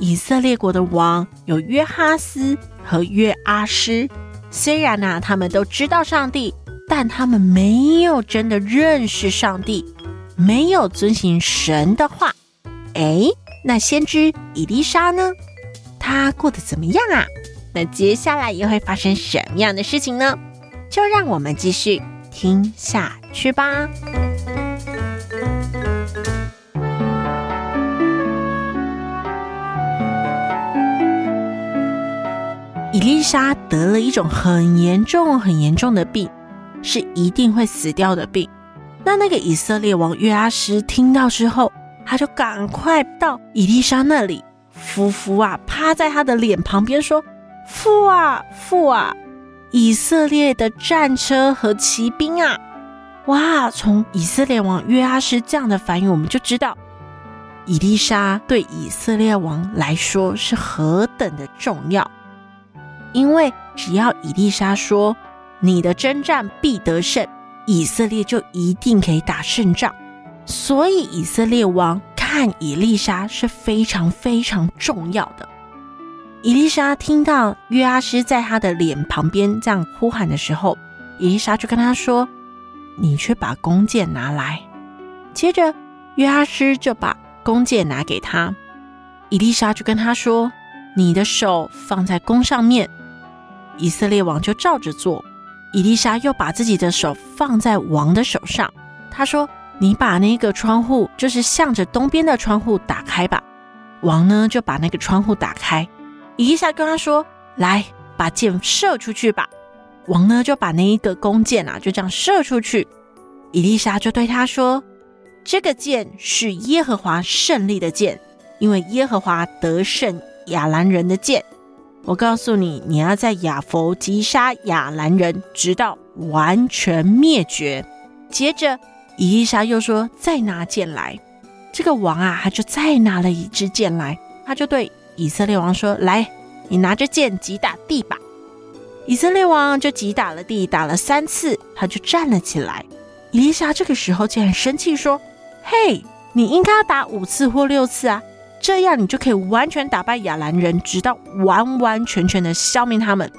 以色列国的王有约哈斯和约阿施，虽然呢、他们都知道上帝，但他们没有真的认识上帝，没有遵行神的话。哎，那先知以利沙呢？他过得怎么样啊？那接下来又会发生什么样的事情呢？就让我们继续听下去吧。以利沙得了一种很严重、很严重的病，是一定会死掉的病。那那个以色列王约阿施听到之后，他就赶快到以利沙那里，伏伏啊，趴在他的脸旁边说：“父啊，父啊！以色列的战车和骑兵啊！”哇，从以色列王约阿施这样的反应，我们就知道以利沙对以色列王来说是何等的重要。因为只要以利沙说你的征战必得胜，以色列就一定可以打胜仗。所以以色列王看以利沙是非常非常重要的。以利沙听到约阿施在他的脸旁边这样呼喊的时候，以利沙就跟他说：“你去把弓箭拿来。”接着约阿施就把弓箭拿给他，以利沙就跟他说：“你的手放在弓上面。”以色列王就照着做，以丽莎又把自己的手放在王的手上。他说：“你把那个窗户，就是向着东边的窗户打开吧。”王呢就把那个窗户打开。伊丽莎跟他说：“来，把箭射出去吧。”王呢就把那一个弓箭啊就这样射出去。伊丽莎就对他说：“这个箭是耶和华胜利的箭，因为耶和华得胜亚兰人的箭。”我告诉你，你要在亚弗击杀亚兰人，直到完全灭绝。接着，以利沙又说：“再拿箭来。”这个王啊，他就再拿了一支箭来，他就对以色列王说：“来，你拿着箭击打地吧。”以色列王就击打了地，打了三次，他就站了起来。以利沙这个时候竟然生气说：“嘿，你应该要打五次或六次啊！”这样你就可以完全打败亚兰人，直到完完全全的消灭他们。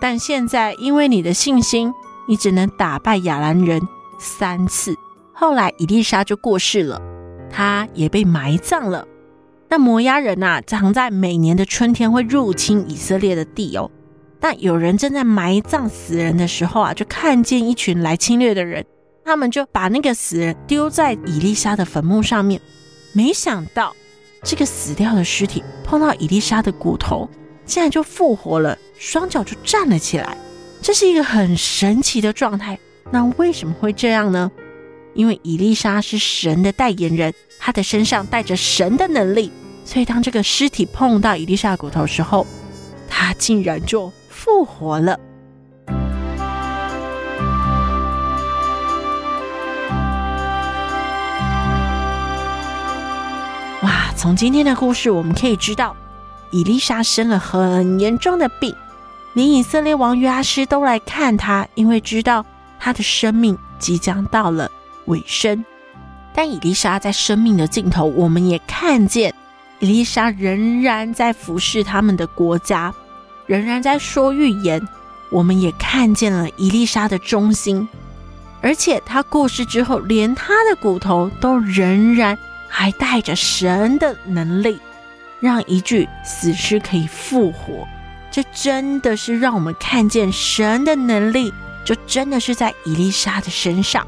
但现在因为你的信心，你只能打败亚兰人三次。后来伊丽莎就过世了，她也被埋葬了。那摩押人呐，常在每年的春天会入侵以色列的地哦。但有人正在埋葬死人的时候啊，就看见一群来侵略的人，他们就把那个死人丢在伊丽莎的坟墓上面，没想到。这个死掉的尸体碰到伊丽莎的骨头，竟然就复活了，双脚就站了起来。这是一个很神奇的状态。那为什么会这样呢？因为伊丽莎是神的代言人，她的身上带着神的能力，所以当这个尸体碰到伊丽莎骨头时候，她竟然就复活了。从今天的故事，我们可以知道，以利沙生了很严重的病，连以色列王约阿施都来看他，因为知道他的生命即将到了尾声。但以利沙在生命的尽头，我们也看见以利沙仍然在服侍他们的国家，仍然在说预言。我们也看见了以利沙的忠心，而且他过世之后，连他的骨头都仍然。还带着神的能力，让一具死尸可以复活，这真的是让我们看见神的能力，就真的是在伊丽莎的身上。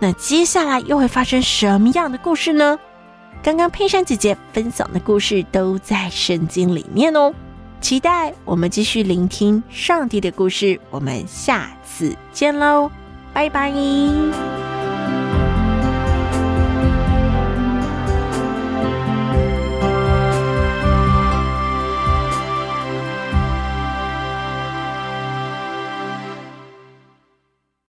那接下来又会发生什么样的故事呢？刚刚佩珊姐姐分享的故事都在圣经里面哦，期待我们继续聆听上帝的故事。我们下次见喽，拜拜。